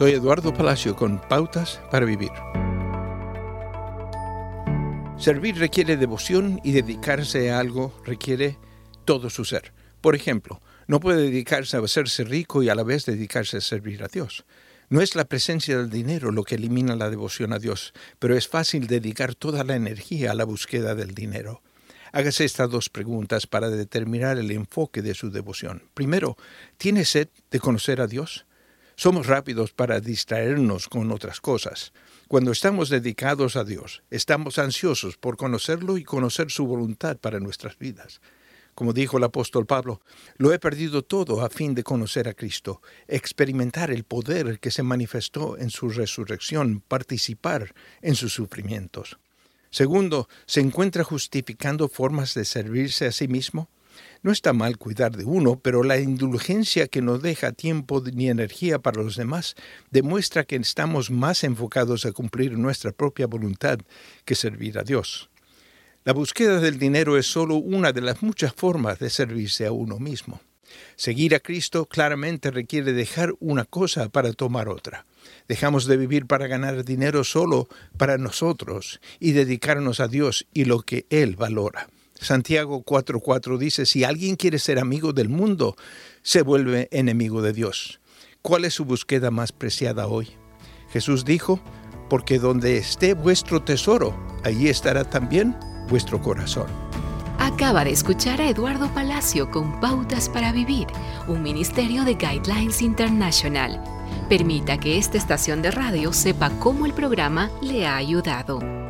Soy Eduardo Palacio con Pautas para Vivir. Servir requiere devoción y dedicarse a algo requiere todo su ser. Por ejemplo, no puede dedicarse a hacerse rico y a la vez dedicarse a servir a Dios. No es la presencia del dinero lo que elimina la devoción a Dios, pero es fácil dedicar toda la energía a la búsqueda del dinero. Hágase estas dos preguntas para determinar el enfoque de su devoción. Primero, ¿tiene sed de conocer a Dios? Somos rápidos para distraernos con otras cosas. Cuando estamos dedicados a Dios, estamos ansiosos por conocerlo y conocer su voluntad para nuestras vidas. Como dijo el apóstol Pablo, lo he perdido todo a fin de conocer a Cristo, experimentar el poder que se manifestó en su resurrección, participar en sus sufrimientos. Segundo, ¿se encuentra justificando formas de servirse a sí mismo? No está mal cuidar de uno, pero la indulgencia que no deja tiempo ni energía para los demás demuestra que estamos más enfocados a cumplir nuestra propia voluntad que servir a Dios. La búsqueda del dinero es solo una de las muchas formas de servirse a uno mismo. Seguir a Cristo claramente requiere dejar una cosa para tomar otra. Dejamos de vivir para ganar dinero solo para nosotros y dedicarnos a Dios y lo que Él valora. Santiago 4:4 dice, si alguien quiere ser amigo del mundo, se vuelve enemigo de Dios. ¿Cuál es su búsqueda más preciada hoy? Jesús dijo, porque donde esté vuestro tesoro, allí estará también vuestro corazón. Acaba de escuchar a Eduardo Palacio con Pautas para Vivir, un ministerio de Guidelines International. Permita que esta estación de radio sepa cómo el programa le ha ayudado.